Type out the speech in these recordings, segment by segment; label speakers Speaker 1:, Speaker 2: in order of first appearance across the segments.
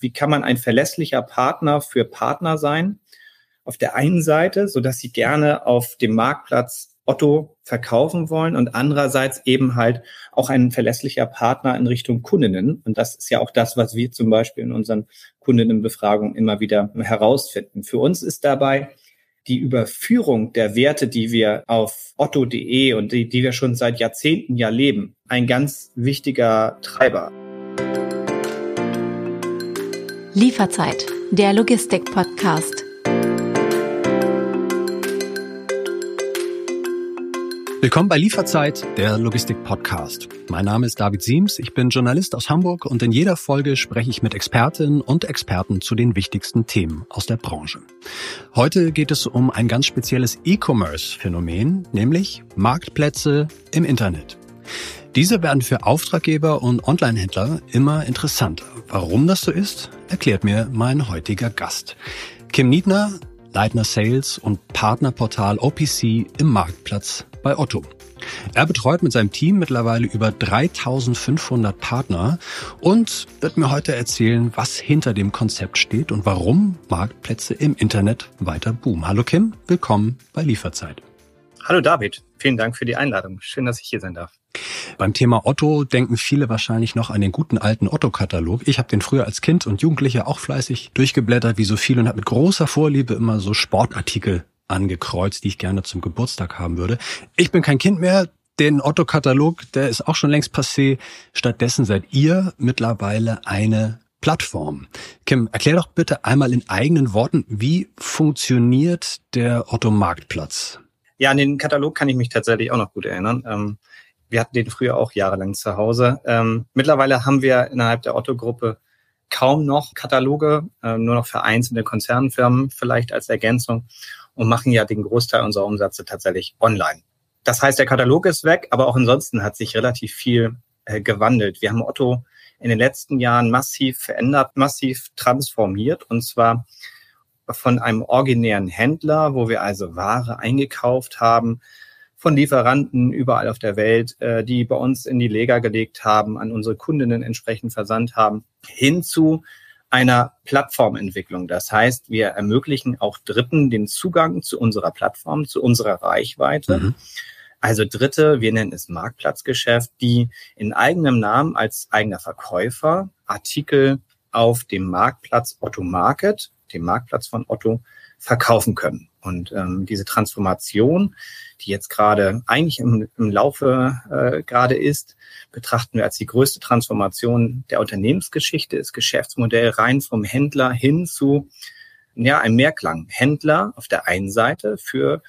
Speaker 1: Wie kann man ein verlässlicher Partner für Partner sein? Auf der einen Seite, so dass sie gerne auf dem Marktplatz Otto verkaufen wollen und andererseits eben halt auch ein verlässlicher Partner in Richtung Kundinnen. Und das ist ja auch das, was wir zum Beispiel in unseren Kundinnenbefragungen immer wieder herausfinden. Für uns ist dabei die Überführung der Werte, die wir auf otto.de und die, die wir schon seit Jahrzehnten ja leben, ein ganz wichtiger Treiber.
Speaker 2: Lieferzeit, der Logistik-Podcast.
Speaker 3: Willkommen bei Lieferzeit, der Logistik-Podcast. Mein Name ist David Siems, ich bin Journalist aus Hamburg und in jeder Folge spreche ich mit Expertinnen und Experten zu den wichtigsten Themen aus der Branche. Heute geht es um ein ganz spezielles E-Commerce-Phänomen, nämlich Marktplätze im Internet. Diese werden für Auftraggeber und Online-Händler immer interessanter. Warum das so ist, erklärt mir mein heutiger Gast. Kim Niedner, Leitner Sales und Partnerportal OPC im Marktplatz bei Otto. Er betreut mit seinem Team mittlerweile über 3500 Partner und wird mir heute erzählen, was hinter dem Konzept steht und warum Marktplätze im Internet weiter boomen. Hallo Kim, willkommen bei Lieferzeit.
Speaker 1: Hallo David, vielen Dank für die Einladung. Schön, dass ich hier sein darf.
Speaker 3: Beim Thema Otto denken viele wahrscheinlich noch an den guten alten Otto-Katalog. Ich habe den früher als Kind und Jugendlicher auch fleißig durchgeblättert, wie so viel, und habe mit großer Vorliebe immer so Sportartikel angekreuzt, die ich gerne zum Geburtstag haben würde. Ich bin kein Kind mehr. Den Otto-Katalog, der ist auch schon längst passé. Stattdessen seid ihr mittlerweile eine Plattform. Kim, erklär doch bitte einmal in eigenen Worten, wie funktioniert der Otto-Marktplatz?
Speaker 1: Ja, an den Katalog kann ich mich tatsächlich auch noch gut erinnern. Ähm, wir hatten den früher auch jahrelang zu Hause. Ähm, mittlerweile haben wir innerhalb der Otto-Gruppe kaum noch Kataloge, äh, nur noch vereinzelte Konzernfirmen vielleicht als Ergänzung und machen ja den Großteil unserer Umsätze tatsächlich online. Das heißt, der Katalog ist weg, aber auch ansonsten hat sich relativ viel äh, gewandelt. Wir haben Otto in den letzten Jahren massiv verändert, massiv transformiert und zwar von einem originären Händler, wo wir also Ware eingekauft haben, von Lieferanten überall auf der Welt, äh, die bei uns in die Lega gelegt haben, an unsere Kundinnen entsprechend versandt haben, hin zu einer Plattformentwicklung. Das heißt, wir ermöglichen auch Dritten den Zugang zu unserer Plattform, zu unserer Reichweite. Mhm. Also Dritte, wir nennen es Marktplatzgeschäft, die in eigenem Namen als eigener Verkäufer Artikel auf dem Marktplatz Otto Market, dem Marktplatz von Otto, verkaufen können. Und ähm, diese Transformation, die jetzt gerade eigentlich im, im Laufe äh, gerade ist, betrachten wir als die größte Transformation der Unternehmensgeschichte, das Geschäftsmodell rein vom Händler hin zu ja, einem Mehrklang. Händler auf der einen Seite für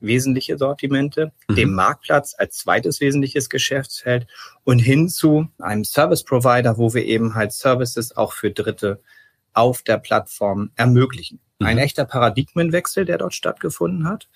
Speaker 1: wesentliche Sortimente, mhm. dem Marktplatz als zweites wesentliches Geschäftsfeld und hin zu einem Service Provider, wo wir eben halt Services auch für Dritte auf der Plattform ermöglichen. Ein mhm. echter Paradigmenwechsel, der dort stattgefunden hat.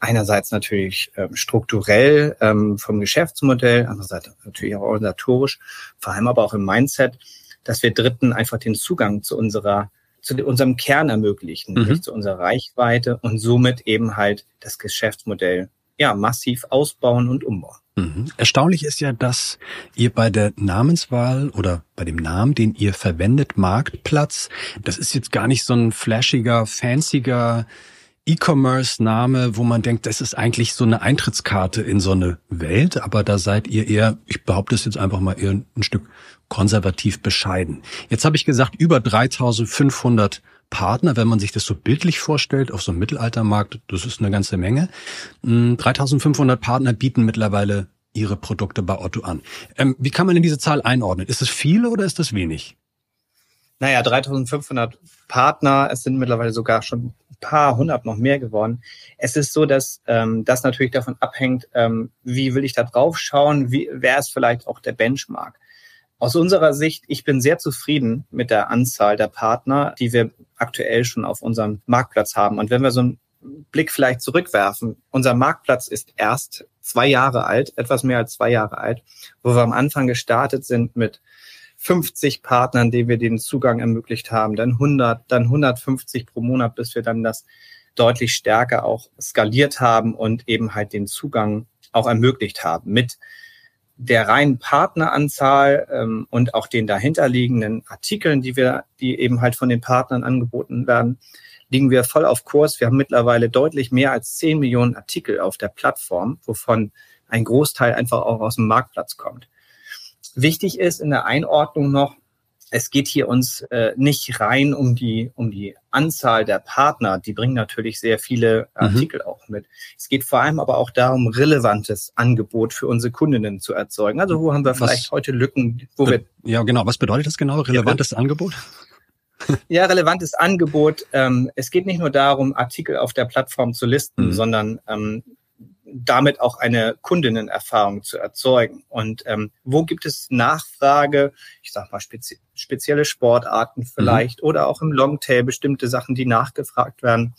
Speaker 1: Einerseits natürlich ähm, strukturell ähm, vom Geschäftsmodell, andererseits natürlich auch organisatorisch, vor allem aber auch im Mindset, dass wir Dritten einfach den Zugang zu unserer zu unserem Kern ermöglichen, mhm. zu unserer Reichweite und somit eben halt das Geschäftsmodell ja massiv ausbauen und umbauen.
Speaker 3: Mhm. Erstaunlich ist ja, dass ihr bei der Namenswahl oder bei dem Namen, den ihr verwendet, Marktplatz, das ist jetzt gar nicht so ein flashiger, fancier E-Commerce-Name, wo man denkt, das ist eigentlich so eine Eintrittskarte in so eine Welt, aber da seid ihr eher, ich behaupte es jetzt einfach mal eher ein Stück konservativ bescheiden. Jetzt habe ich gesagt, über 3500 Partner, wenn man sich das so bildlich vorstellt, auf so einem Mittelaltermarkt, das ist eine ganze Menge. 3500 hm, Partner bieten mittlerweile ihre Produkte bei Otto an. Ähm, wie kann man denn diese Zahl einordnen? Ist es viel oder ist es wenig?
Speaker 1: Naja, 3500 Partner, es sind mittlerweile sogar schon ein paar hundert noch mehr geworden. Es ist so, dass ähm, das natürlich davon abhängt, ähm, wie will ich da drauf schauen, wie, wer ist vielleicht auch der Benchmark. Aus unserer Sicht, ich bin sehr zufrieden mit der Anzahl der Partner, die wir aktuell schon auf unserem Marktplatz haben. Und wenn wir so einen Blick vielleicht zurückwerfen, unser Marktplatz ist erst zwei Jahre alt, etwas mehr als zwei Jahre alt, wo wir am Anfang gestartet sind mit 50 Partnern, denen wir den Zugang ermöglicht haben, dann 100, dann 150 pro Monat, bis wir dann das deutlich stärker auch skaliert haben und eben halt den Zugang auch ermöglicht haben mit der reinen Partneranzahl ähm, und auch den dahinterliegenden Artikeln, die wir, die eben halt von den Partnern angeboten werden, liegen wir voll auf Kurs. Wir haben mittlerweile deutlich mehr als 10 Millionen Artikel auf der Plattform, wovon ein Großteil einfach auch aus dem Marktplatz kommt. Wichtig ist in der Einordnung noch, es geht hier uns äh, nicht rein um die, um die Anzahl der Partner. Die bringen natürlich sehr viele mhm. Artikel mhm. auch mit. Es geht vor allem aber auch darum, relevantes Angebot für unsere Kundinnen zu erzeugen. Also wo haben wir vielleicht Was, heute Lücken, wo wir.
Speaker 3: Ja, genau. Was bedeutet das genau? Relevantes ja, Angebot?
Speaker 1: Ja, relevantes Angebot. Ähm, es geht nicht nur darum, Artikel auf der Plattform zu listen, mhm. sondern ähm, damit auch eine Kundinnenerfahrung zu erzeugen. Und ähm, wo gibt es Nachfrage, ich sag mal spezi spezielle Sportarten vielleicht mhm. oder auch im Longtail bestimmte Sachen, die nachgefragt werden,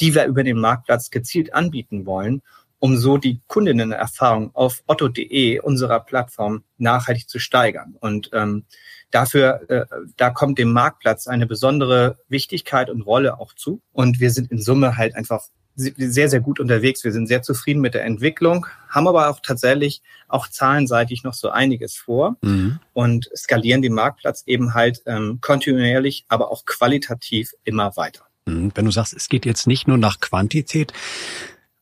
Speaker 1: die wir über den Marktplatz gezielt anbieten wollen, um so die Kundinnenerfahrung auf otto.de unserer Plattform nachhaltig zu steigern. Und ähm, dafür, äh, da kommt dem Marktplatz eine besondere Wichtigkeit und Rolle auch zu. Und wir sind in Summe halt einfach sehr, sehr gut unterwegs. Wir sind sehr zufrieden mit der Entwicklung, haben aber auch tatsächlich auch zahlenseitig noch so einiges vor mhm. und skalieren den Marktplatz eben halt ähm, kontinuierlich, aber auch qualitativ immer weiter.
Speaker 3: Mhm. Wenn du sagst, es geht jetzt nicht nur nach Quantität,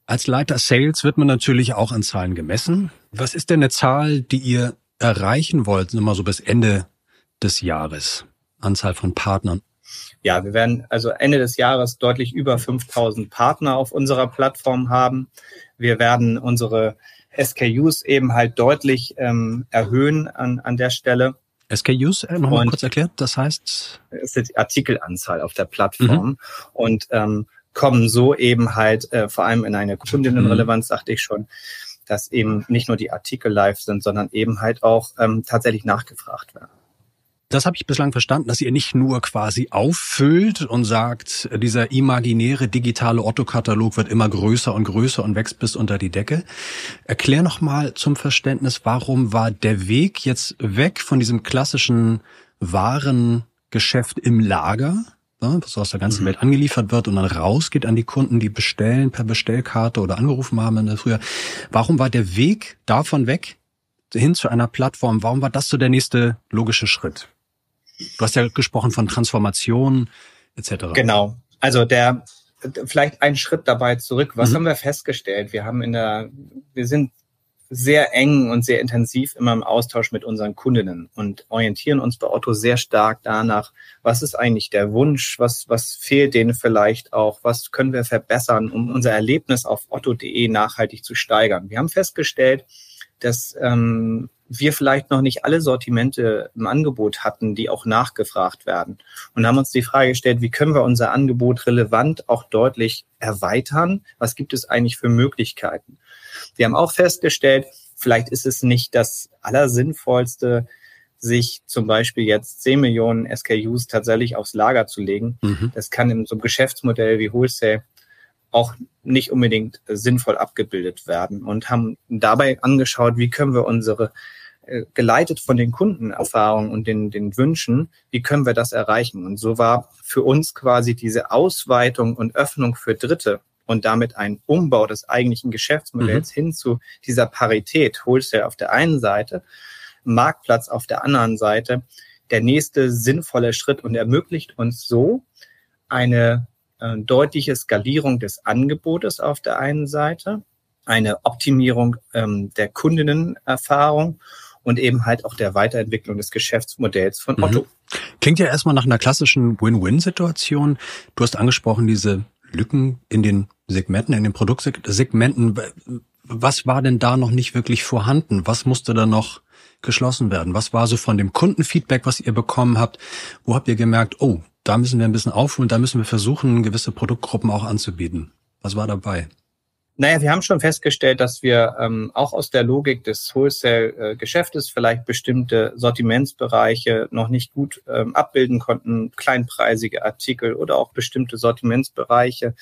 Speaker 3: als Leiter Sales wird man natürlich auch an Zahlen gemessen. Was ist denn eine Zahl, die ihr erreichen wollt, mal so bis Ende des Jahres? Anzahl von Partnern
Speaker 1: ja, wir werden also Ende des Jahres deutlich über 5000 Partner auf unserer Plattform haben. Wir werden unsere SKUs eben halt deutlich ähm, erhöhen an, an der Stelle.
Speaker 3: SKUs, äh, nochmal kurz erklärt, das heißt?
Speaker 1: Es ist die Artikelanzahl auf der Plattform mhm. und ähm, kommen so eben halt äh, vor allem in eine Kundinnenrelevanz, mhm. sagte ich schon, dass eben nicht nur die Artikel live sind, sondern eben halt auch ähm, tatsächlich nachgefragt werden.
Speaker 3: Das habe ich bislang verstanden, dass ihr nicht nur quasi auffüllt und sagt, dieser imaginäre digitale Otto-Katalog wird immer größer und größer und wächst bis unter die Decke. Erklär noch mal zum Verständnis, warum war der Weg jetzt weg von diesem klassischen Warengeschäft im Lager, was aus der ganzen mhm. Welt angeliefert wird und dann rausgeht an die Kunden, die bestellen per Bestellkarte oder angerufen haben früher. Warum war der Weg davon weg hin zu einer Plattform? Warum war das so der nächste logische Schritt? Du hast ja gesprochen von Transformation etc.
Speaker 1: Genau. Also der vielleicht einen Schritt dabei zurück. Was mhm. haben wir festgestellt? Wir haben in der, wir sind sehr eng und sehr intensiv immer im Austausch mit unseren Kundinnen und orientieren uns bei Otto sehr stark danach, was ist eigentlich der Wunsch, was, was fehlt denen vielleicht auch, was können wir verbessern, um unser Erlebnis auf otto.de nachhaltig zu steigern. Wir haben festgestellt, dass ähm, wir vielleicht noch nicht alle Sortimente im Angebot hatten, die auch nachgefragt werden. Und haben uns die Frage gestellt, wie können wir unser Angebot relevant auch deutlich erweitern? Was gibt es eigentlich für Möglichkeiten? Wir haben auch festgestellt, vielleicht ist es nicht das Allersinnvollste, sich zum Beispiel jetzt 10 Millionen SKUs tatsächlich aufs Lager zu legen. Mhm. Das kann in so einem Geschäftsmodell wie Wholesale auch nicht unbedingt sinnvoll abgebildet werden und haben dabei angeschaut, wie können wir unsere äh, geleitet von den Kundenerfahrungen und den, den Wünschen, wie können wir das erreichen? Und so war für uns quasi diese Ausweitung und Öffnung für Dritte und damit ein Umbau des eigentlichen Geschäftsmodells mhm. hin zu dieser Parität, Wholesale auf der einen Seite, Marktplatz auf der anderen Seite, der nächste sinnvolle Schritt und ermöglicht uns so eine äh, deutliche Skalierung des Angebotes auf der einen Seite, eine Optimierung ähm, der Kundinnenerfahrung und eben halt auch der Weiterentwicklung des Geschäftsmodells von Otto. Mhm.
Speaker 3: Klingt ja erstmal nach einer klassischen Win-Win-Situation. Du hast angesprochen, diese Lücken in den Segmenten, in den Produktsegmenten. Was war denn da noch nicht wirklich vorhanden? Was musste da noch geschlossen werden? Was war so von dem Kundenfeedback, was ihr bekommen habt? Wo habt ihr gemerkt, oh, da müssen wir ein bisschen aufholen, da müssen wir versuchen, gewisse Produktgruppen auch anzubieten. Was war dabei?
Speaker 1: Naja, wir haben schon festgestellt, dass wir ähm, auch aus der Logik des Wholesale-Geschäftes vielleicht bestimmte Sortimentsbereiche noch nicht gut ähm, abbilden konnten, kleinpreisige Artikel oder auch bestimmte Sortimentsbereiche,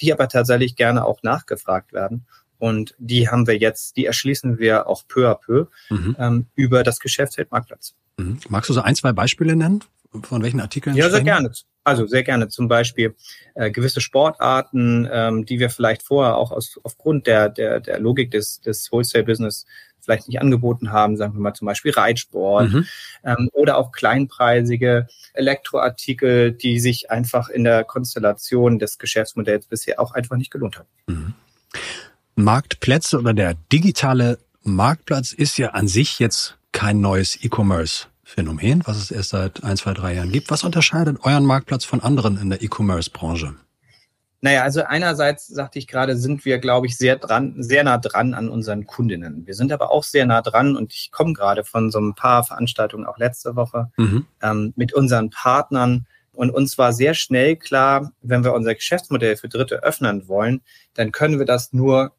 Speaker 1: die aber tatsächlich gerne auch nachgefragt werden. Und die haben wir jetzt, die erschließen wir auch peu à peu mhm. ähm, über das Geschäftsfeld Marktplatz.
Speaker 3: Mhm. Magst du so ein, zwei Beispiele nennen? Von welchen Artikeln?
Speaker 1: Ja, sehr gerne. Also sehr gerne zum Beispiel äh, gewisse Sportarten, ähm, die wir vielleicht vorher auch aus, aufgrund der, der, der Logik des, des Wholesale-Business vielleicht nicht angeboten haben, sagen wir mal zum Beispiel Reitsport mhm. ähm, oder auch kleinpreisige Elektroartikel, die sich einfach in der Konstellation des Geschäftsmodells bisher auch einfach nicht gelohnt haben. Mhm.
Speaker 3: Marktplätze oder der digitale Marktplatz ist ja an sich jetzt kein neues E-Commerce-Phänomen, was es erst seit ein, zwei, drei Jahren gibt. Was unterscheidet euren Marktplatz von anderen in der E-Commerce-Branche?
Speaker 1: Naja, also einerseits sagte ich gerade, sind wir, glaube ich, sehr dran, sehr nah dran an unseren Kundinnen. Wir sind aber auch sehr nah dran und ich komme gerade von so ein paar Veranstaltungen auch letzte Woche mhm. ähm, mit unseren Partnern. Und uns war sehr schnell klar, wenn wir unser Geschäftsmodell für Dritte öffnen wollen, dann können wir das nur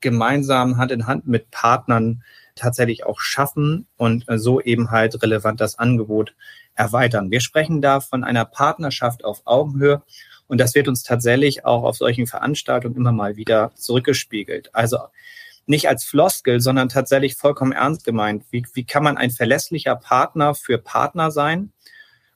Speaker 1: gemeinsam Hand in Hand mit Partnern tatsächlich auch schaffen und so eben halt relevant das Angebot erweitern. Wir sprechen da von einer Partnerschaft auf Augenhöhe und das wird uns tatsächlich auch auf solchen Veranstaltungen immer mal wieder zurückgespiegelt. Also nicht als Floskel, sondern tatsächlich vollkommen ernst gemeint. Wie, wie kann man ein verlässlicher Partner für Partner sein?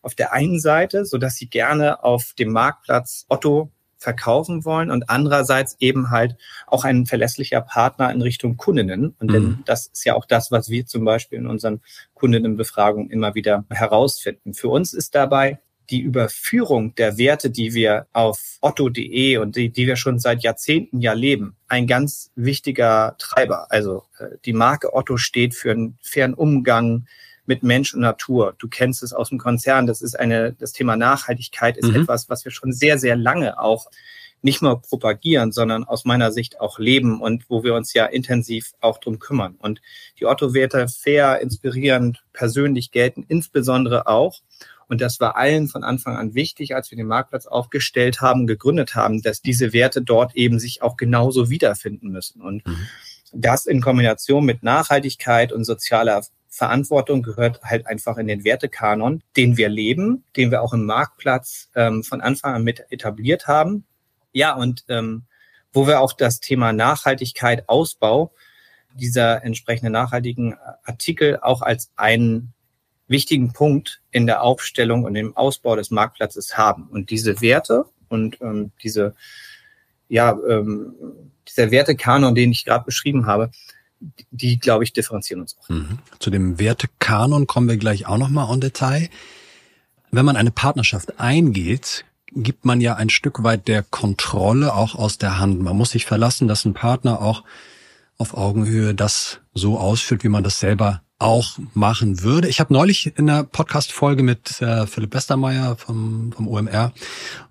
Speaker 1: Auf der einen Seite, so dass sie gerne auf dem Marktplatz Otto verkaufen wollen und andererseits eben halt auch ein verlässlicher Partner in Richtung Kundinnen. Und mhm. denn das ist ja auch das, was wir zum Beispiel in unseren Kundinnenbefragungen immer wieder herausfinden. Für uns ist dabei die Überführung der Werte, die wir auf otto.de und die, die wir schon seit Jahrzehnten ja leben, ein ganz wichtiger Treiber. Also äh, die Marke Otto steht für einen fairen Umgang mit Mensch und Natur. Du kennst es aus dem Konzern. Das ist eine, das Thema Nachhaltigkeit ist mhm. etwas, was wir schon sehr, sehr lange auch nicht nur propagieren, sondern aus meiner Sicht auch leben und wo wir uns ja intensiv auch drum kümmern. Und die Otto-Werte fair, inspirierend, persönlich gelten insbesondere auch. Und das war allen von Anfang an wichtig, als wir den Marktplatz aufgestellt haben, gegründet haben, dass diese Werte dort eben sich auch genauso wiederfinden müssen. Und mhm. das in Kombination mit Nachhaltigkeit und sozialer Verantwortung gehört halt einfach in den Wertekanon, den wir leben, den wir auch im Marktplatz ähm, von Anfang an mit etabliert haben. Ja, und ähm, wo wir auch das Thema Nachhaltigkeit, Ausbau dieser entsprechenden nachhaltigen Artikel auch als einen wichtigen Punkt in der Aufstellung und im Ausbau des Marktplatzes haben. Und diese Werte und ähm, diese, ja, ähm, dieser Wertekanon, den ich gerade beschrieben habe, die, glaube ich, differenzieren uns auch. Mhm.
Speaker 3: Zu dem Wertekanon kommen wir gleich auch nochmal en Detail. Wenn man eine Partnerschaft eingeht, gibt man ja ein Stück weit der Kontrolle auch aus der Hand. Man muss sich verlassen, dass ein Partner auch auf Augenhöhe das so ausführt, wie man das selber auch machen würde. Ich habe neulich in einer Podcast-Folge mit äh, Philipp Westermeier vom, vom OMR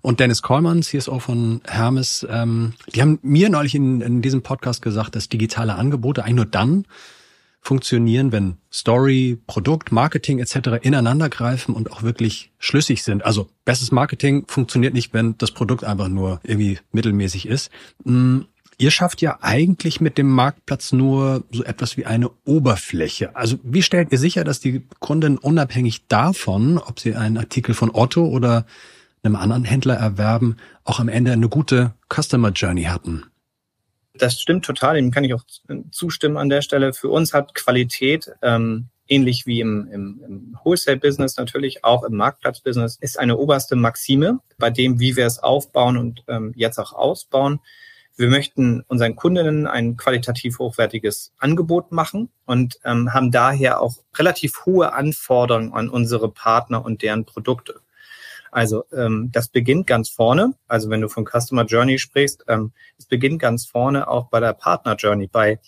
Speaker 3: und Dennis Kollmann, CSO von Hermes, ähm, die haben mir neulich in, in diesem Podcast gesagt, dass digitale Angebote eigentlich nur dann funktionieren, wenn Story, Produkt, Marketing etc. ineinander greifen und auch wirklich schlüssig sind. Also bestes Marketing funktioniert nicht, wenn das Produkt einfach nur irgendwie mittelmäßig ist. Mm, Ihr schafft ja eigentlich mit dem Marktplatz nur so etwas wie eine Oberfläche. Also wie stellt ihr sicher, dass die Kunden unabhängig davon, ob sie einen Artikel von Otto oder einem anderen Händler erwerben, auch am Ende eine gute Customer Journey hatten?
Speaker 1: Das stimmt total, dem kann ich auch zustimmen an der Stelle. Für uns hat Qualität, ähm, ähnlich wie im, im, im Wholesale-Business natürlich, auch im Marktplatz-Business, ist eine oberste Maxime, bei dem, wie wir es aufbauen und ähm, jetzt auch ausbauen. Wir möchten unseren Kundinnen ein qualitativ hochwertiges Angebot machen und ähm, haben daher auch relativ hohe Anforderungen an unsere Partner und deren Produkte. Also ähm, das beginnt ganz vorne. Also wenn du von Customer Journey sprichst, ähm, es beginnt ganz vorne auch bei der Partner Journey, bei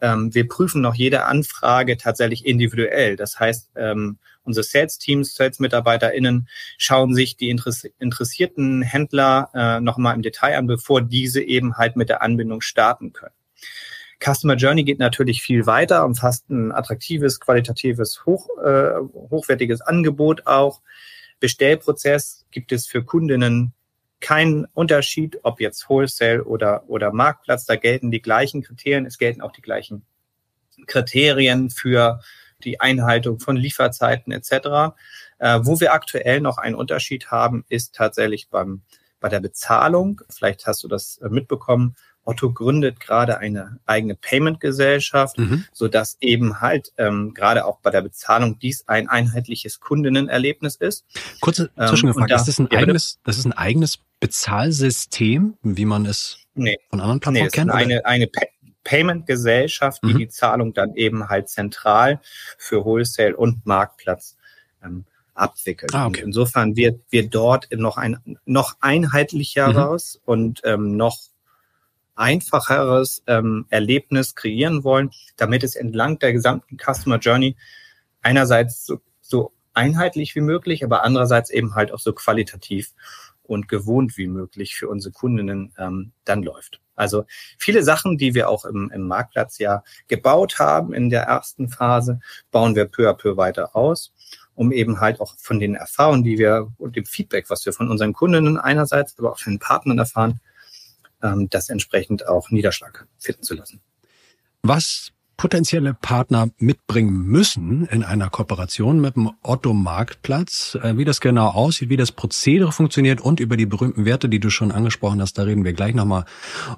Speaker 1: ähm, wir prüfen noch jede Anfrage tatsächlich individuell. Das heißt, ähm, unsere Sales-Teams, Sales-MitarbeiterInnen schauen sich die interessierten Händler äh, nochmal im Detail an, bevor diese eben halt mit der Anbindung starten können. Customer Journey geht natürlich viel weiter, umfasst ein attraktives, qualitatives, hoch, äh, hochwertiges Angebot auch. Bestellprozess gibt es für Kundinnen kein Unterschied, ob jetzt Wholesale oder, oder Marktplatz. Da gelten die gleichen Kriterien. Es gelten auch die gleichen Kriterien für die Einhaltung von Lieferzeiten etc. Äh, wo wir aktuell noch einen Unterschied haben, ist tatsächlich beim, bei der Bezahlung. Vielleicht hast du das äh, mitbekommen. Otto gründet gerade eine eigene Payment-Gesellschaft, mhm. so dass eben halt ähm, gerade auch bei der Bezahlung dies ein einheitliches Kundenerlebnis ist.
Speaker 3: Kurze Zwischengefrage, ähm, da, ist das ein ja, eigenes, das ist ein eigenes Bezahlsystem, wie man es nee, von anderen Plattformen nee, kennt?
Speaker 1: Eine, eine, Payment-Gesellschaft, die mhm. die Zahlung dann eben halt zentral für Wholesale und Marktplatz ähm, abwickelt. Ah, okay. insofern wird wir dort noch ein noch einheitlicheres mhm. und ähm, noch einfacheres ähm, Erlebnis kreieren wollen, damit es entlang der gesamten Customer Journey einerseits so, so einheitlich wie möglich, aber andererseits eben halt auch so qualitativ und gewohnt wie möglich für unsere Kundinnen ähm, dann läuft. Also viele Sachen, die wir auch im, im Marktplatz ja gebaut haben in der ersten Phase, bauen wir peu à peu weiter aus, um eben halt auch von den Erfahrungen, die wir und dem Feedback, was wir von unseren Kundinnen einerseits, aber auch von den Partnern erfahren, ähm, das entsprechend auch Niederschlag finden zu lassen.
Speaker 3: Was potenzielle Partner mitbringen müssen in einer Kooperation mit dem Otto Marktplatz. Äh, wie das genau aussieht, wie das Prozedere funktioniert und über die berühmten Werte, die du schon angesprochen hast, da reden wir gleich nochmal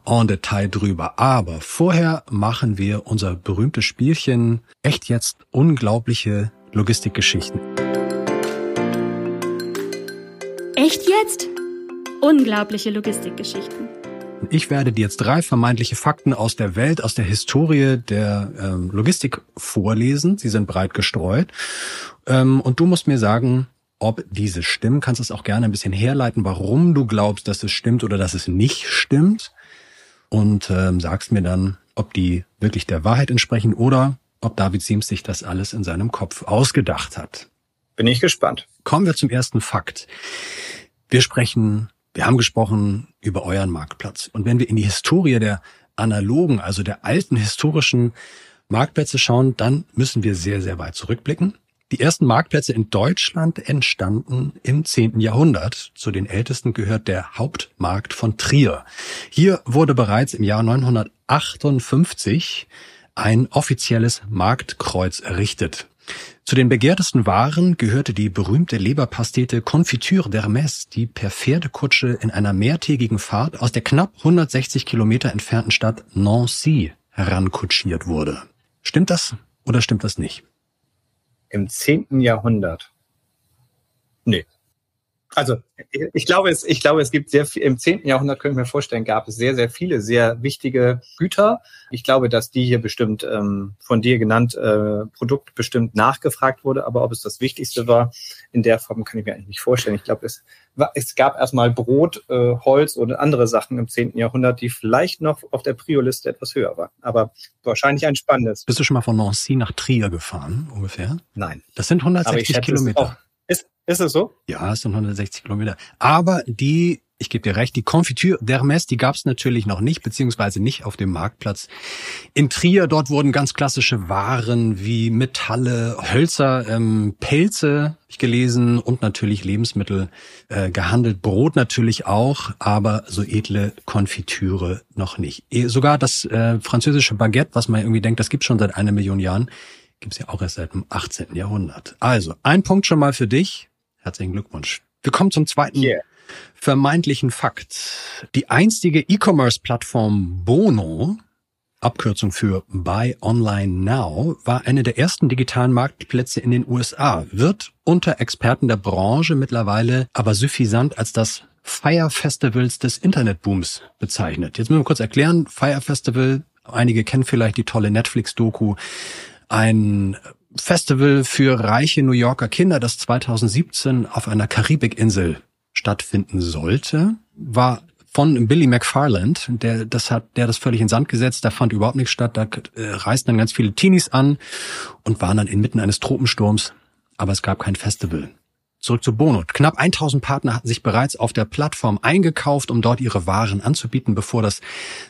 Speaker 3: en Detail drüber. Aber vorher machen wir unser berühmtes Spielchen. Echt jetzt unglaubliche Logistikgeschichten.
Speaker 4: Echt jetzt? Unglaubliche Logistikgeschichten.
Speaker 3: Ich werde dir jetzt drei vermeintliche Fakten aus der Welt, aus der Historie der ähm, Logistik vorlesen. Sie sind breit gestreut. Ähm, und du musst mir sagen, ob diese stimmen. Kannst es auch gerne ein bisschen herleiten, warum du glaubst, dass es stimmt oder dass es nicht stimmt. Und ähm, sagst mir dann, ob die wirklich der Wahrheit entsprechen oder ob David Siems sich das alles in seinem Kopf ausgedacht hat.
Speaker 1: Bin ich gespannt.
Speaker 3: Kommen wir zum ersten Fakt. Wir sprechen wir haben gesprochen über euren Marktplatz. Und wenn wir in die Historie der analogen, also der alten historischen Marktplätze schauen, dann müssen wir sehr, sehr weit zurückblicken. Die ersten Marktplätze in Deutschland entstanden im 10. Jahrhundert. Zu den ältesten gehört der Hauptmarkt von Trier. Hier wurde bereits im Jahr 958 ein offizielles Marktkreuz errichtet. Zu den begehrtesten Waren gehörte die berühmte Leberpastete Confiture d'Hermès, die per Pferdekutsche in einer mehrtägigen Fahrt aus der knapp 160 Kilometer entfernten Stadt Nancy herankutschiert wurde. Stimmt das oder stimmt das nicht?
Speaker 1: Im zehnten Jahrhundert. Nee. Also ich glaube, es, ich glaube, es gibt sehr viel, im 10. Jahrhundert können wir mir vorstellen, gab es sehr, sehr viele sehr wichtige Güter. Ich glaube, dass die hier bestimmt ähm, von dir genannt äh, Produkt bestimmt nachgefragt wurde, aber ob es das Wichtigste war, in der Form kann ich mir eigentlich nicht vorstellen. Ich glaube, es, es gab erstmal Brot, äh, Holz oder andere Sachen im 10. Jahrhundert, die vielleicht noch auf der Prio-Liste etwas höher waren. Aber wahrscheinlich ein spannendes.
Speaker 3: Bist du schon mal von Nancy nach Trier gefahren, ungefähr?
Speaker 1: Nein.
Speaker 3: Das sind 160 Kilometer.
Speaker 1: Ist es so?
Speaker 3: Ja, es sind 160 Kilometer. Aber die, ich gebe dir recht, die Confiture d'Hermès, die gab es natürlich noch nicht, beziehungsweise nicht auf dem Marktplatz. In Trier, dort wurden ganz klassische Waren wie Metalle, Hölzer, ähm, Pelze, ich gelesen, und natürlich Lebensmittel äh, gehandelt. Brot natürlich auch, aber so edle Konfitüre noch nicht. Eh, sogar das äh, französische Baguette, was man irgendwie denkt, das gibt schon seit einer Million Jahren, gibt's ja auch erst seit dem 18. Jahrhundert. Also, ein Punkt schon mal für dich. Herzlichen Glückwunsch. Wir kommen zum zweiten yeah. vermeintlichen Fakt. Die einstige E-Commerce-Plattform Bono, Abkürzung für Buy Online Now, war eine der ersten digitalen Marktplätze in den USA, wird unter Experten der Branche mittlerweile aber suffisant als das Fire Festivals des Internetbooms bezeichnet. Jetzt müssen wir kurz erklären, Fire Festival, einige kennen vielleicht die tolle Netflix-Doku, ein Festival für reiche New Yorker Kinder, das 2017 auf einer Karibikinsel stattfinden sollte, war von Billy McFarland, der das hat, der das völlig in Sand gesetzt, da fand überhaupt nichts statt, da äh, reisten dann ganz viele Teenies an und waren dann inmitten eines Tropensturms, aber es gab kein Festival. Zurück zu Bono. Knapp 1000 Partner hatten sich bereits auf der Plattform eingekauft, um dort ihre Waren anzubieten, bevor das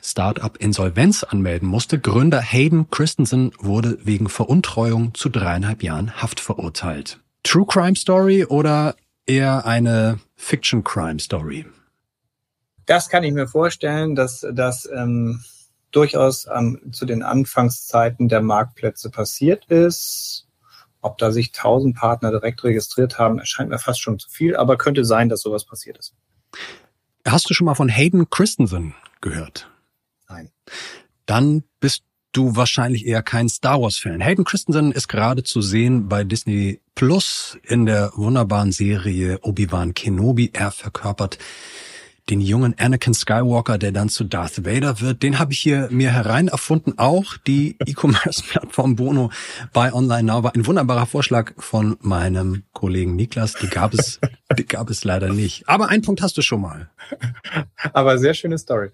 Speaker 3: Startup Insolvenz anmelden musste. Gründer Hayden Christensen wurde wegen Veruntreuung zu dreieinhalb Jahren Haft verurteilt. True Crime Story oder eher eine Fiction Crime Story?
Speaker 1: Das kann ich mir vorstellen, dass das ähm, durchaus ähm, zu den Anfangszeiten der Marktplätze passiert ist ob da sich tausend Partner direkt registriert haben, erscheint mir fast schon zu viel, aber könnte sein, dass sowas passiert ist.
Speaker 3: Hast du schon mal von Hayden Christensen gehört?
Speaker 1: Nein.
Speaker 3: Dann bist du wahrscheinlich eher kein Star Wars Fan. Hayden Christensen ist gerade zu sehen bei Disney Plus in der wunderbaren Serie Obi-Wan Kenobi. Er verkörpert den jungen Anakin Skywalker, der dann zu Darth Vader wird, den habe ich hier mir herein erfunden. Auch die E-Commerce-Plattform Bono bei Online Now war ein wunderbarer Vorschlag von meinem Kollegen Niklas. Die gab es, die gab es leider nicht. Aber einen Punkt hast du schon mal.
Speaker 1: Aber sehr schöne Story.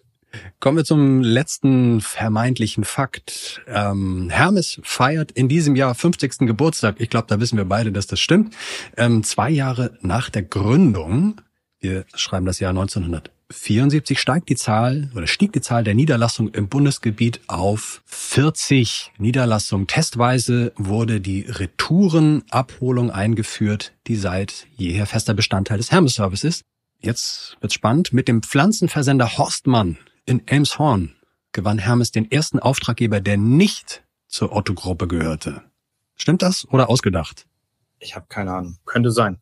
Speaker 3: Kommen wir zum letzten vermeintlichen Fakt. Ähm, Hermes feiert in diesem Jahr 50. Geburtstag. Ich glaube, da wissen wir beide, dass das stimmt. Ähm, zwei Jahre nach der Gründung, wir schreiben das Jahr 1974, steigt die Zahl oder stieg die Zahl der Niederlassungen im Bundesgebiet auf 40 Niederlassungen. Testweise wurde die Retourenabholung eingeführt, die seit jeher fester Bestandteil des Hermes Service ist. Jetzt wird's spannend. Mit dem Pflanzenversender Horstmann in Elmshorn gewann Hermes den ersten Auftraggeber, der nicht zur Otto-Gruppe gehörte. Stimmt das oder ausgedacht?
Speaker 1: Ich habe keine Ahnung. Könnte sein.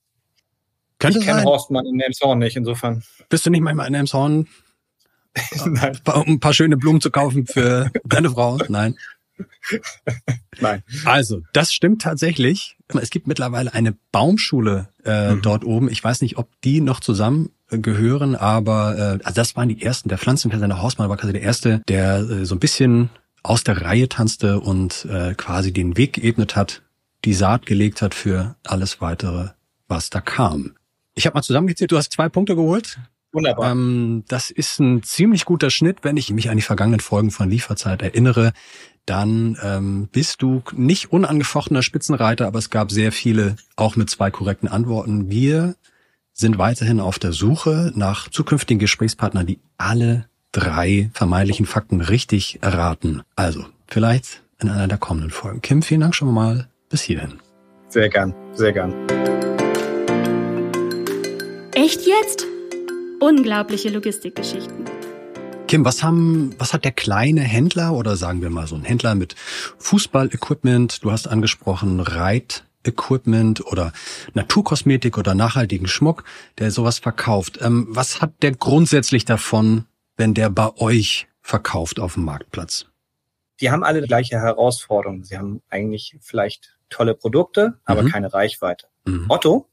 Speaker 3: Könnte
Speaker 1: ich kenne. Horstmann in Elmshorn nicht, insofern.
Speaker 3: Bist du nicht manchmal in Elmshorn,
Speaker 1: Nein.
Speaker 3: um ein paar schöne Blumen zu kaufen für deine Frau? Nein.
Speaker 1: Nein.
Speaker 3: Also, das stimmt tatsächlich. Es gibt mittlerweile eine Baumschule äh,
Speaker 1: Mhm.
Speaker 3: dort oben. Ich weiß nicht, ob die noch zusammen äh, gehören, aber äh, also das waren die ersten. Der Pflanzenversender Hausmann war quasi der erste, der äh, so ein bisschen aus der Reihe tanzte und äh, quasi den Weg geebnet hat, die Saat gelegt hat für alles weitere, was da kam. Ich habe mal zusammengezählt, du hast zwei Punkte geholt.
Speaker 1: Wunderbar.
Speaker 3: Ähm, das ist ein ziemlich guter Schnitt, wenn ich mich an die vergangenen Folgen von Lieferzeit erinnere. Dann ähm, bist du nicht unangefochtener Spitzenreiter, aber es gab sehr viele, auch mit zwei korrekten Antworten. Wir sind weiterhin auf der Suche nach zukünftigen Gesprächspartnern, die alle drei vermeintlichen Fakten richtig erraten. Also, vielleicht in einer der kommenden Folgen. Kim, vielen Dank schon mal. Bis hierhin.
Speaker 1: Sehr gern, sehr gern.
Speaker 4: Echt jetzt? Unglaubliche Logistikgeschichten.
Speaker 3: Kim, was haben, was hat der kleine Händler oder sagen wir mal so ein Händler mit Fußballequipment, du hast angesprochen Reitequipment oder Naturkosmetik oder nachhaltigen Schmuck, der sowas verkauft. Ähm, was hat der grundsätzlich davon, wenn der bei euch verkauft auf dem Marktplatz?
Speaker 1: Die haben alle die gleiche Herausforderung. Sie haben eigentlich vielleicht tolle Produkte, aber
Speaker 3: Mhm.
Speaker 1: keine Reichweite.
Speaker 3: Mhm.
Speaker 1: Otto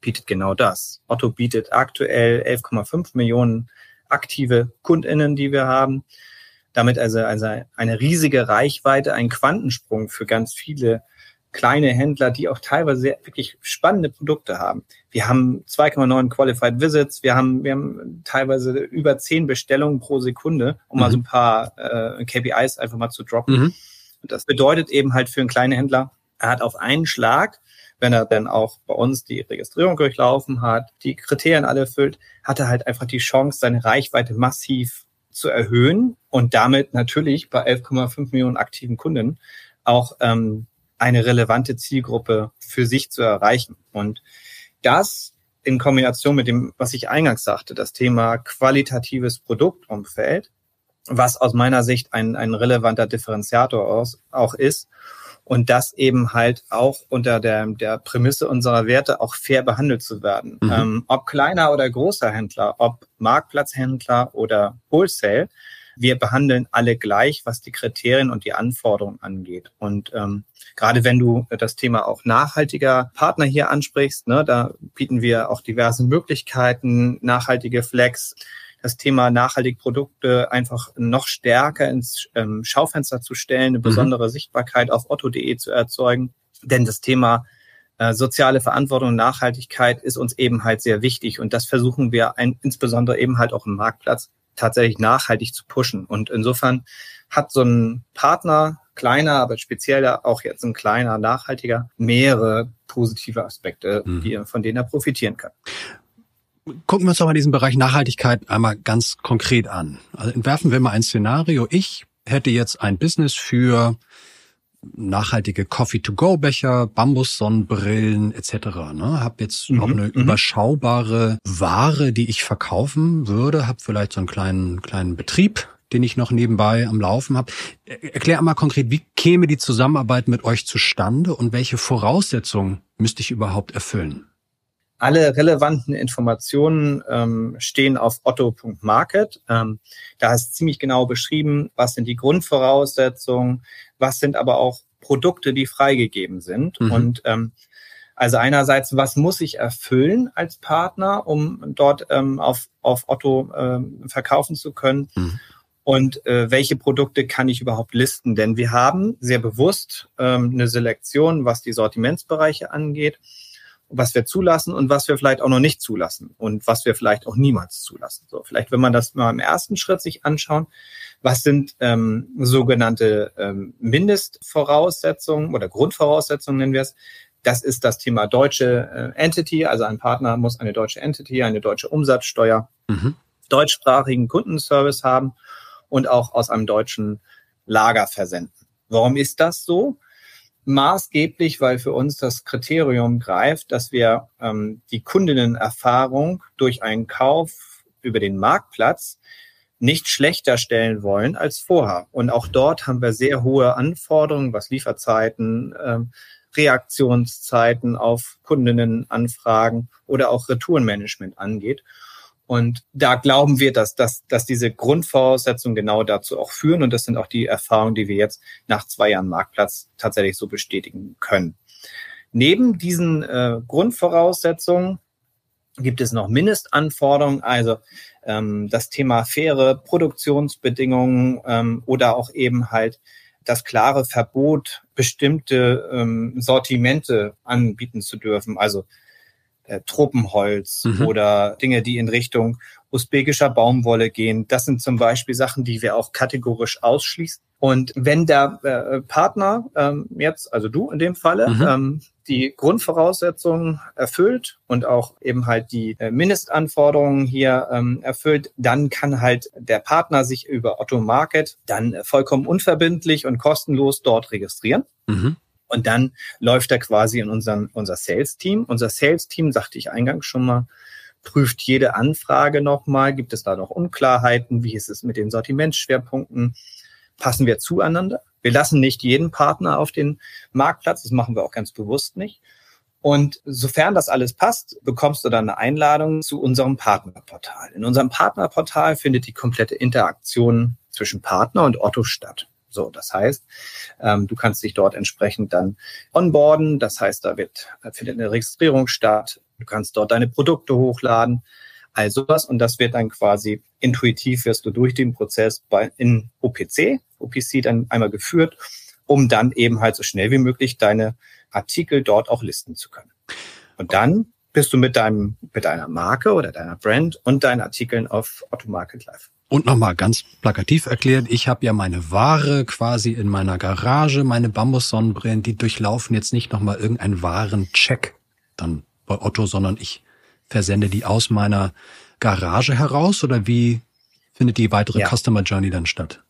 Speaker 1: bietet genau das. Otto bietet aktuell 11,5 Millionen aktive KundInnen, die wir haben. Damit also, also eine riesige Reichweite, ein Quantensprung für ganz viele kleine Händler, die auch teilweise sehr, wirklich spannende Produkte haben. Wir haben 2,9 Qualified Visits, wir haben, wir haben teilweise über 10 Bestellungen pro Sekunde, um mal
Speaker 3: Mhm.
Speaker 1: so ein paar äh, KPIs einfach mal zu droppen.
Speaker 3: Mhm.
Speaker 1: Und das bedeutet eben halt für einen kleinen Händler, er hat auf einen Schlag, wenn er dann auch bei uns die Registrierung durchlaufen hat, die Kriterien alle erfüllt, hat er halt einfach die Chance, seine Reichweite massiv zu erhöhen und damit natürlich bei 11,5 Millionen aktiven Kunden auch ähm, eine relevante Zielgruppe für sich zu erreichen. Und das in Kombination mit dem, was ich eingangs sagte, das Thema qualitatives Produktumfeld, was aus meiner Sicht ein, ein relevanter Differenziator aus, auch ist. Und das eben halt auch unter der, der Prämisse unserer Werte auch fair behandelt zu werden.
Speaker 3: Mhm.
Speaker 1: Ähm, ob kleiner oder großer Händler, ob Marktplatzhändler oder Wholesale, wir behandeln alle gleich, was die Kriterien und die Anforderungen angeht. Und ähm, gerade wenn du das Thema auch nachhaltiger Partner hier ansprichst, ne, da bieten wir auch diverse Möglichkeiten, nachhaltige Flex, das Thema nachhaltige Produkte einfach noch stärker ins ähm, Schaufenster zu stellen, eine besondere Sichtbarkeit auf otto.de zu erzeugen. Denn das Thema äh, soziale Verantwortung und Nachhaltigkeit ist uns eben halt sehr wichtig. Und das versuchen wir ein, insbesondere eben halt auch im Marktplatz tatsächlich nachhaltig zu pushen. Und insofern hat so ein Partner, kleiner, aber spezieller auch jetzt ein kleiner, nachhaltiger, mehrere positive Aspekte,
Speaker 3: Mhm.
Speaker 1: die, von denen er profitieren kann.
Speaker 3: Gucken wir uns doch mal diesen Bereich Nachhaltigkeit einmal ganz konkret an. Also entwerfen wir mal ein Szenario. Ich hätte jetzt ein Business für nachhaltige Coffee-to-go-Becher, Bambus-Sonnenbrillen etc. Ne? Hab jetzt
Speaker 1: Mhm,
Speaker 3: auch eine
Speaker 1: mhm.
Speaker 3: überschaubare Ware, die ich verkaufen würde. Hab vielleicht so einen kleinen kleinen Betrieb, den ich noch nebenbei am Laufen habe. Erklär einmal konkret, wie käme die Zusammenarbeit mit euch zustande und welche Voraussetzungen müsste ich überhaupt erfüllen?
Speaker 1: Alle relevanten Informationen ähm, stehen auf otto.market. Ähm, da ist ziemlich genau beschrieben, was sind die Grundvoraussetzungen, was sind aber auch Produkte, die freigegeben sind.
Speaker 3: Mhm.
Speaker 1: Und ähm, Also einerseits, was muss ich erfüllen als Partner, um dort ähm, auf, auf Otto ähm, verkaufen zu können? Mhm. Und äh, welche Produkte kann ich überhaupt listen? Denn wir haben sehr bewusst ähm, eine Selektion, was die Sortimentsbereiche angeht, was wir zulassen und was wir vielleicht auch noch nicht zulassen und was wir vielleicht auch niemals zulassen. So, vielleicht, wenn man das mal im ersten Schritt sich anschauen, was sind ähm, sogenannte ähm, Mindestvoraussetzungen oder Grundvoraussetzungen nennen wir es, das ist das Thema deutsche äh, Entity, also ein Partner muss eine deutsche Entity, eine deutsche Umsatzsteuer, mhm. deutschsprachigen Kundenservice haben und auch aus einem deutschen Lager versenden. Warum ist das so? Maßgeblich, weil für uns das Kriterium greift, dass wir ähm, die Kundinnenerfahrung durch einen Kauf über den Marktplatz nicht schlechter stellen wollen als vorher. Und auch dort haben wir sehr hohe Anforderungen, was Lieferzeiten, ähm, Reaktionszeiten auf Kundinnenanfragen oder auch Retourenmanagement angeht. Und da glauben wir, dass, dass, dass diese Grundvoraussetzungen genau dazu auch führen. Und das sind auch die Erfahrungen, die wir jetzt nach zwei Jahren Marktplatz tatsächlich so bestätigen können. Neben diesen äh, Grundvoraussetzungen gibt es noch Mindestanforderungen, also ähm, das Thema faire Produktionsbedingungen ähm, oder auch eben halt das klare Verbot, bestimmte ähm, Sortimente anbieten zu dürfen, also äh, Tropenholz mhm. oder Dinge, die in Richtung usbekischer Baumwolle gehen. Das sind zum Beispiel Sachen, die wir auch kategorisch ausschließen. Und wenn der äh, Partner ähm, jetzt, also du in dem Falle, mhm. ähm, die Grundvoraussetzungen erfüllt und auch eben halt die äh, Mindestanforderungen hier ähm, erfüllt, dann kann halt der Partner sich über Otto Market dann vollkommen unverbindlich und kostenlos dort registrieren. Mhm. Und dann läuft er quasi in unseren, unser Sales-Team. Unser Sales-Team, sagte ich eingangs schon mal, prüft jede Anfrage nochmal. Gibt es da noch Unklarheiten? Wie ist es mit den Sortimentsschwerpunkten? Passen wir zueinander? Wir lassen nicht jeden Partner auf den Marktplatz. Das machen wir auch ganz bewusst nicht. Und sofern das alles passt, bekommst du dann eine Einladung zu unserem Partnerportal. In unserem Partnerportal findet die komplette Interaktion zwischen Partner und Otto statt. So, das heißt, ähm, du kannst dich dort entsprechend dann onboarden. Das heißt, da wird, findet eine Registrierung statt. Du kannst dort deine Produkte hochladen, all sowas. Und das wird dann quasi intuitiv wirst du durch den Prozess bei, in OPC, OPC dann einmal geführt, um dann eben halt so schnell wie möglich deine Artikel dort auch listen zu können. Und dann bist du mit deinem, mit deiner Marke oder deiner Brand und deinen Artikeln auf Otto Market Live.
Speaker 3: Und nochmal ganz plakativ erklärt, ich habe ja meine Ware quasi in meiner Garage, meine Bambussonnenbrillen, die durchlaufen jetzt nicht nochmal irgendeinen Warencheck dann bei Otto, sondern ich versende die aus meiner Garage heraus oder wie findet die weitere ja. Customer Journey dann statt?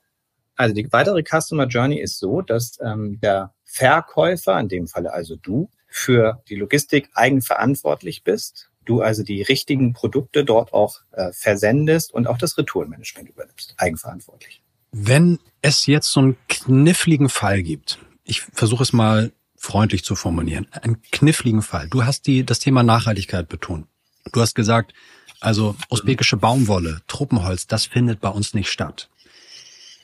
Speaker 1: Also die weitere Customer Journey ist so, dass ähm, der Verkäufer, in dem Falle also du, für die Logistik eigenverantwortlich bist du also die richtigen Produkte dort auch äh, versendest und auch das Retourenmanagement übernimmst, eigenverantwortlich.
Speaker 3: Wenn es jetzt so einen kniffligen Fall gibt, ich versuche es mal freundlich zu formulieren, einen kniffligen Fall. Du hast die, das Thema Nachhaltigkeit betont. Du hast gesagt, also usbekische Baumwolle, Truppenholz, das findet bei uns nicht statt.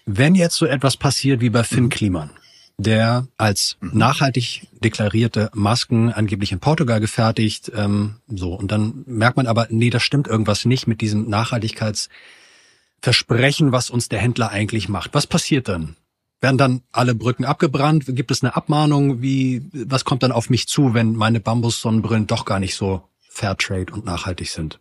Speaker 3: Wenn jetzt so etwas passiert wie bei Finn Kliman, der als mhm. nachhaltig deklarierte Masken angeblich in Portugal gefertigt. Ähm, so und dann merkt man aber, nee, da stimmt irgendwas nicht mit diesem Nachhaltigkeitsversprechen, was uns der Händler eigentlich macht. Was passiert dann? Werden dann alle Brücken abgebrannt? Gibt es eine Abmahnung? Wie, was kommt dann auf mich zu, wenn meine Bambus-Sonnenbrillen doch gar nicht so Fairtrade und nachhaltig sind?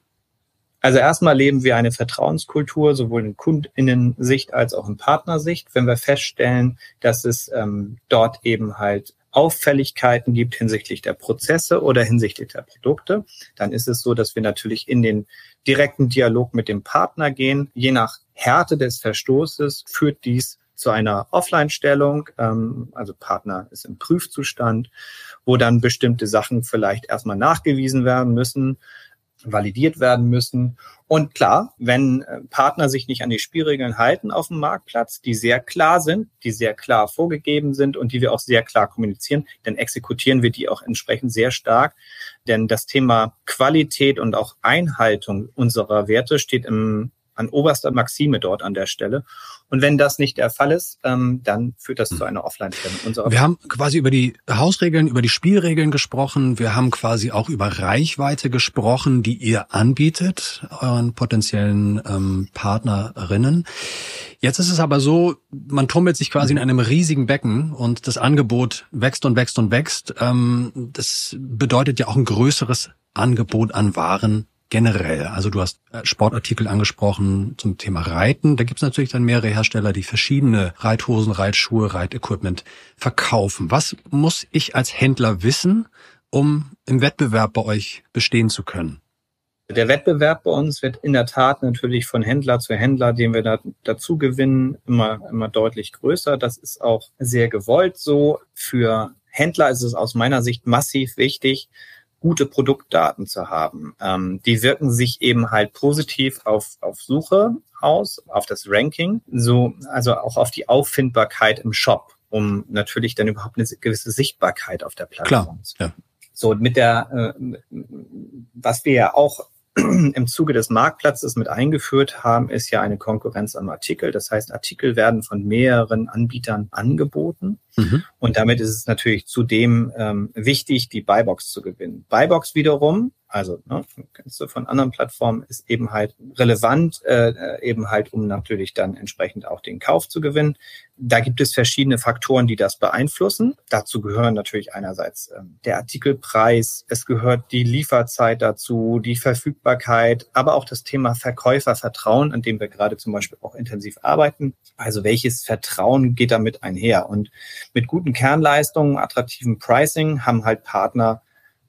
Speaker 1: Also erstmal leben wir eine Vertrauenskultur, sowohl in Kundinnensicht als auch in Partnersicht. Wenn wir feststellen, dass es ähm, dort eben halt Auffälligkeiten gibt hinsichtlich der Prozesse oder hinsichtlich der Produkte, dann ist es so, dass wir natürlich in den direkten Dialog mit dem Partner gehen. Je nach Härte des Verstoßes führt dies zu einer Offline-Stellung, ähm, also Partner ist im Prüfzustand, wo dann bestimmte Sachen vielleicht erstmal nachgewiesen werden müssen validiert werden müssen. Und klar, wenn äh, Partner sich nicht an die Spielregeln halten auf dem Marktplatz, die sehr klar sind, die sehr klar vorgegeben sind und die wir auch sehr klar kommunizieren, dann exekutieren wir die auch entsprechend sehr stark. Denn das Thema Qualität und auch Einhaltung unserer Werte steht im an oberster Maxime dort an der Stelle. Und wenn das nicht der Fall ist, ähm, dann führt das zu einer Offline-Stellung.
Speaker 3: Wir haben quasi über die Hausregeln, über die Spielregeln gesprochen. Wir haben quasi auch über Reichweite gesprochen, die ihr anbietet, euren potenziellen ähm, Partnerinnen. Jetzt ist es aber so, man tummelt sich quasi in einem riesigen Becken und das Angebot wächst und wächst und wächst. Ähm, das bedeutet ja auch ein größeres Angebot an Waren generell. Also du hast äh, Sportartikel angesprochen zum Thema Reiten. Da gibt es natürlich dann mehrere Hersteller, die verschiedene Reithosen, Reitschuhe, Reitequipment verkaufen. Was muss ich als Händler wissen, um im Wettbewerb bei euch bestehen zu können?
Speaker 1: Der Wettbewerb bei uns wird in der Tat natürlich von Händler zu Händler, den wir da, dazu gewinnen, immer, immer deutlich größer. Das ist auch sehr gewollt so. Für Händler ist es aus meiner Sicht massiv wichtig, gute Produktdaten zu haben. Ähm, die wirken sich eben halt positiv auf, auf Suche aus, auf das Ranking, so, also auch auf die Auffindbarkeit im Shop, um natürlich dann überhaupt eine gewisse Sichtbarkeit auf der Plattform
Speaker 3: zu Klar, ja.
Speaker 1: So, mit der, äh, was wir ja auch im Zuge des Marktplatzes mit eingeführt haben, ist ja eine Konkurrenz am Artikel. Das heißt, Artikel werden von mehreren Anbietern angeboten. Mhm. Und damit ist es natürlich zudem ähm, wichtig, die Buybox zu gewinnen. Buybox wiederum also ne, kennst du von anderen Plattformen, ist eben halt relevant, äh, eben halt, um natürlich dann entsprechend auch den Kauf zu gewinnen. Da gibt es verschiedene Faktoren, die das beeinflussen. Dazu gehören natürlich einerseits ähm, der Artikelpreis, es gehört die Lieferzeit dazu, die Verfügbarkeit, aber auch das Thema Verkäufervertrauen, an dem wir gerade zum Beispiel auch intensiv arbeiten. Also welches Vertrauen geht damit einher? Und mit guten Kernleistungen, attraktiven Pricing haben halt Partner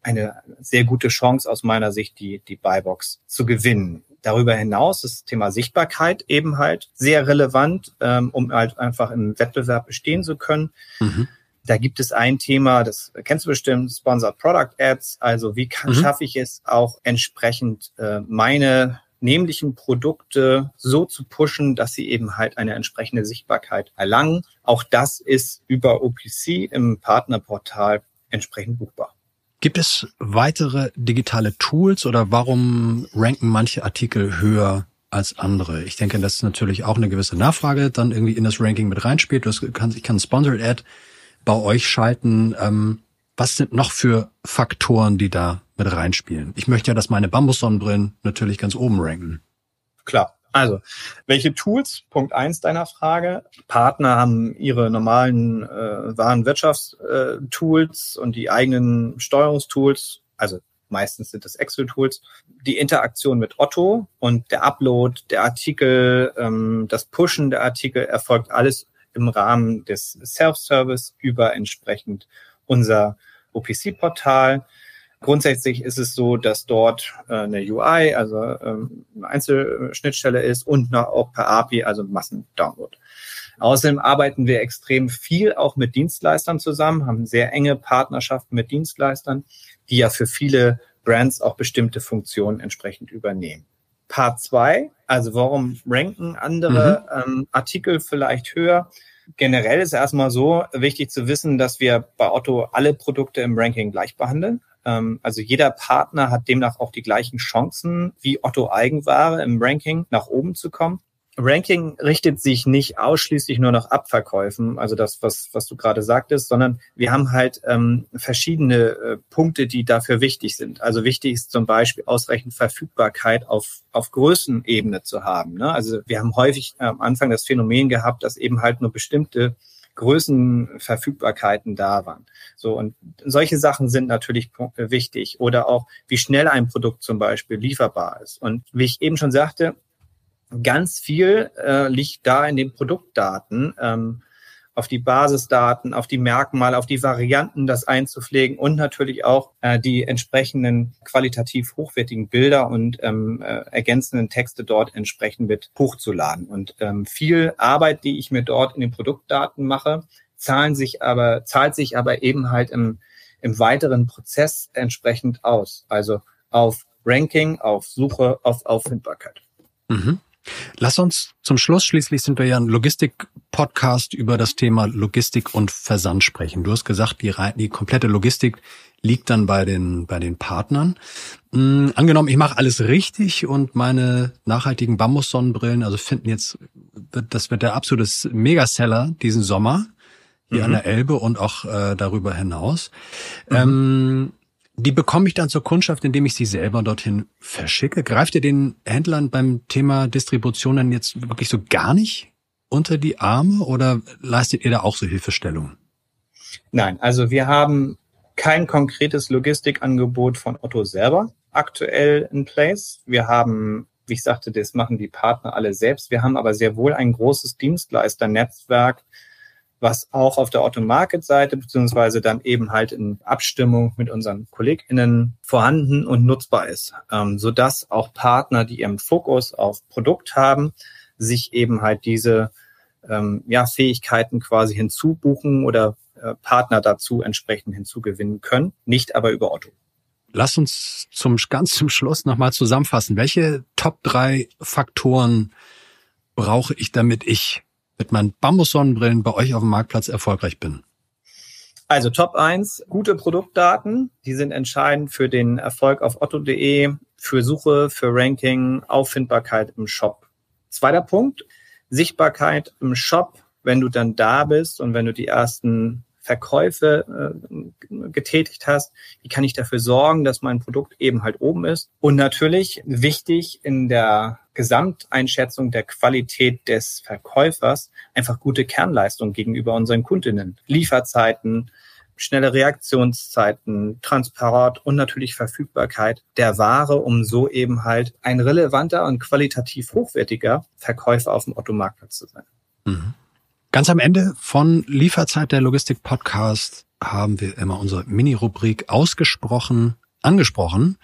Speaker 1: eine sehr gute Chance aus meiner Sicht, die, die Buybox zu gewinnen. Darüber hinaus ist das Thema Sichtbarkeit eben halt sehr relevant, ähm, um halt einfach im Wettbewerb bestehen zu können. Mhm. Da gibt es ein Thema, das kennst du bestimmt, Sponsored Product Ads. Also wie kann, mhm. schaffe ich es auch entsprechend äh, meine nämlichen Produkte so zu pushen, dass sie eben halt eine entsprechende Sichtbarkeit erlangen. Auch das ist über OPC im Partnerportal entsprechend buchbar.
Speaker 3: Gibt es weitere digitale Tools oder warum ranken manche Artikel höher als andere? Ich denke, das ist natürlich auch eine gewisse Nachfrage dann irgendwie in das Ranking mit reinspielt. Ich kann Sponsored Ad bei euch schalten. Ähm, was sind noch für Faktoren, die da mit reinspielen? Ich möchte ja, dass meine Bambussonnenbrillen natürlich ganz oben ranken.
Speaker 1: Klar. Also, welche Tools? Punkt eins deiner Frage. Partner haben ihre normalen äh, Warenwirtschaftstools äh, und die eigenen Steuerungstools. Also meistens sind das Excel-Tools. Die Interaktion mit Otto und der Upload der Artikel, ähm, das Pushen der Artikel erfolgt alles im Rahmen des Self-Service über entsprechend unser OPC-Portal. Grundsätzlich ist es so, dass dort äh, eine UI, also ähm, eine Einzelschnittstelle ist und auch per API, also Massendownload. Außerdem arbeiten wir extrem viel auch mit Dienstleistern zusammen, haben sehr enge Partnerschaften mit Dienstleistern, die ja für viele Brands auch bestimmte Funktionen entsprechend übernehmen. Part zwei, also warum ranken andere mhm. ähm, Artikel vielleicht höher? Generell ist erstmal so wichtig zu wissen, dass wir bei Otto alle Produkte im Ranking gleich behandeln. Ähm, also jeder Partner hat demnach auch die gleichen Chancen wie Otto Eigenware im Ranking nach oben zu kommen. Ranking richtet sich nicht ausschließlich nur nach Abverkäufen, also das, was, was du gerade sagtest, sondern wir haben halt ähm, verschiedene äh, Punkte, die dafür wichtig sind. Also wichtig ist zum Beispiel ausreichend Verfügbarkeit auf, auf Größenebene zu haben. Ne? Also wir haben häufig äh, am Anfang das Phänomen gehabt, dass eben halt nur bestimmte Größenverfügbarkeiten da waren. So und solche Sachen sind natürlich wichtig oder auch wie schnell ein Produkt zum Beispiel lieferbar ist. Und wie ich eben schon sagte, ganz viel äh, liegt da in den Produktdaten. Ähm, auf die Basisdaten, auf die Merkmale, auf die Varianten das einzupflegen und natürlich auch äh, die entsprechenden qualitativ hochwertigen Bilder und ähm, äh, ergänzenden Texte dort entsprechend mit hochzuladen. Und ähm, viel Arbeit, die ich mir dort in den Produktdaten mache, zahlen sich aber, zahlt sich aber eben halt im, im weiteren Prozess entsprechend aus. Also auf Ranking, auf Suche, auf Auffindbarkeit.
Speaker 3: Mhm. Lass uns zum Schluss, schließlich sind wir ja ein Logistik-Podcast über das Thema Logistik und Versand sprechen. Du hast gesagt, die, die komplette Logistik liegt dann bei den, bei den Partnern. Mhm, angenommen, ich mache alles richtig und meine nachhaltigen Bambussonnenbrillen, also finden jetzt, das wird der absolute Megaseller diesen Sommer hier mhm. an der Elbe und auch äh, darüber hinaus. Mhm. Ähm, die bekomme ich dann zur Kundschaft, indem ich sie selber dorthin verschicke. Greift ihr den Händlern beim Thema Distribution dann jetzt wirklich so gar nicht unter die Arme oder leistet ihr da auch so Hilfestellung?
Speaker 1: Nein, also wir haben kein konkretes Logistikangebot von Otto selber aktuell in place. Wir haben, wie ich sagte, das machen die Partner alle selbst. Wir haben aber sehr wohl ein großes Dienstleisternetzwerk, was auch auf der Otto-Market-Seite beziehungsweise dann eben halt in Abstimmung mit unseren KollegInnen vorhanden und nutzbar ist, ähm, sodass auch Partner, die ihren Fokus auf Produkt haben, sich eben halt diese ähm, ja, Fähigkeiten quasi hinzubuchen oder äh, Partner dazu entsprechend hinzugewinnen können, nicht aber über Otto.
Speaker 3: Lass uns zum ganz zum Schluss nochmal zusammenfassen. Welche Top drei Faktoren brauche ich, damit ich mit meinen Bambussonnenbrillen bei euch auf dem Marktplatz erfolgreich bin?
Speaker 1: Also Top 1, gute Produktdaten. Die sind entscheidend für den Erfolg auf otto.de, für Suche, für Ranking, Auffindbarkeit im Shop. Zweiter Punkt, Sichtbarkeit im Shop, wenn du dann da bist und wenn du die ersten Verkäufe äh, getätigt hast, wie kann ich dafür sorgen, dass mein Produkt eben halt oben ist. Und natürlich wichtig in der Gesamteinschätzung der Qualität des Verkäufers einfach gute Kernleistung gegenüber unseren Kundinnen. Lieferzeiten, schnelle Reaktionszeiten, Transport und natürlich Verfügbarkeit der Ware, um so eben halt ein relevanter und qualitativ hochwertiger Verkäufer auf dem Otto-Marktplatz zu sein. Mhm.
Speaker 3: Ganz am Ende von Lieferzeit der Logistik Podcast haben wir immer unsere Mini-Rubrik ausgesprochen, angesprochen.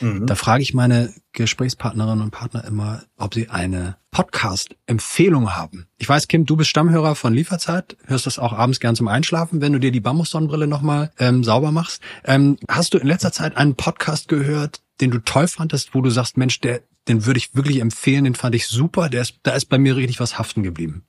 Speaker 3: Mhm. Da frage ich meine Gesprächspartnerinnen und Partner immer, ob sie eine Podcast-Empfehlung haben. Ich weiß, Kim, du bist Stammhörer von Lieferzeit, hörst das auch abends gern zum Einschlafen, wenn du dir die Bambus-Sonnenbrille nochmal ähm, sauber machst. Ähm, hast du in letzter Zeit einen Podcast gehört, den du toll fandest, wo du sagst, Mensch, der, den würde ich wirklich empfehlen, den fand ich super, der ist, da ist bei mir richtig was haften geblieben.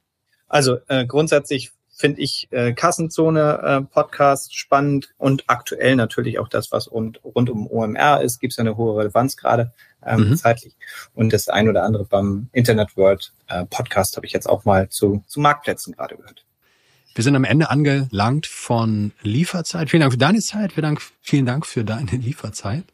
Speaker 1: Also äh, grundsätzlich finde ich äh, Kassenzone äh, Podcast spannend und aktuell natürlich auch das, was rund, rund um OMR ist, gibt es ja eine hohe Relevanz gerade ähm, mhm. zeitlich. Und das ein oder andere beim Internet World äh, Podcast habe ich jetzt auch mal zu, zu Marktplätzen gerade gehört.
Speaker 3: Wir sind am Ende angelangt von Lieferzeit. Vielen Dank für deine Zeit. Vielen Dank, vielen Dank für deine Lieferzeit.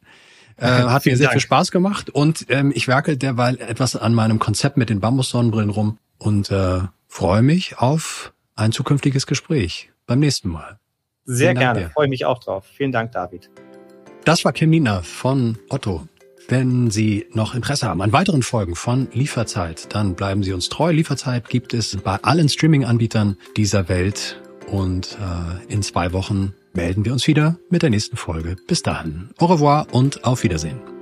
Speaker 3: Äh, hat mir sehr Dank. viel Spaß gemacht und ähm, ich werkel derweil etwas an meinem Konzept mit den Bambussonnenbrillen rum und äh, freue mich auf ein zukünftiges Gespräch beim nächsten Mal.
Speaker 1: Sehr gerne, freue mich auch drauf. Vielen Dank, David.
Speaker 3: Das war Kim Nina von Otto. Wenn Sie noch Interesse haben an weiteren Folgen von Lieferzeit, dann bleiben Sie uns treu. Lieferzeit gibt es bei allen Streaming-Anbietern dieser Welt und äh, in zwei Wochen melden wir uns wieder mit der nächsten Folge. Bis dahin, au revoir und auf Wiedersehen.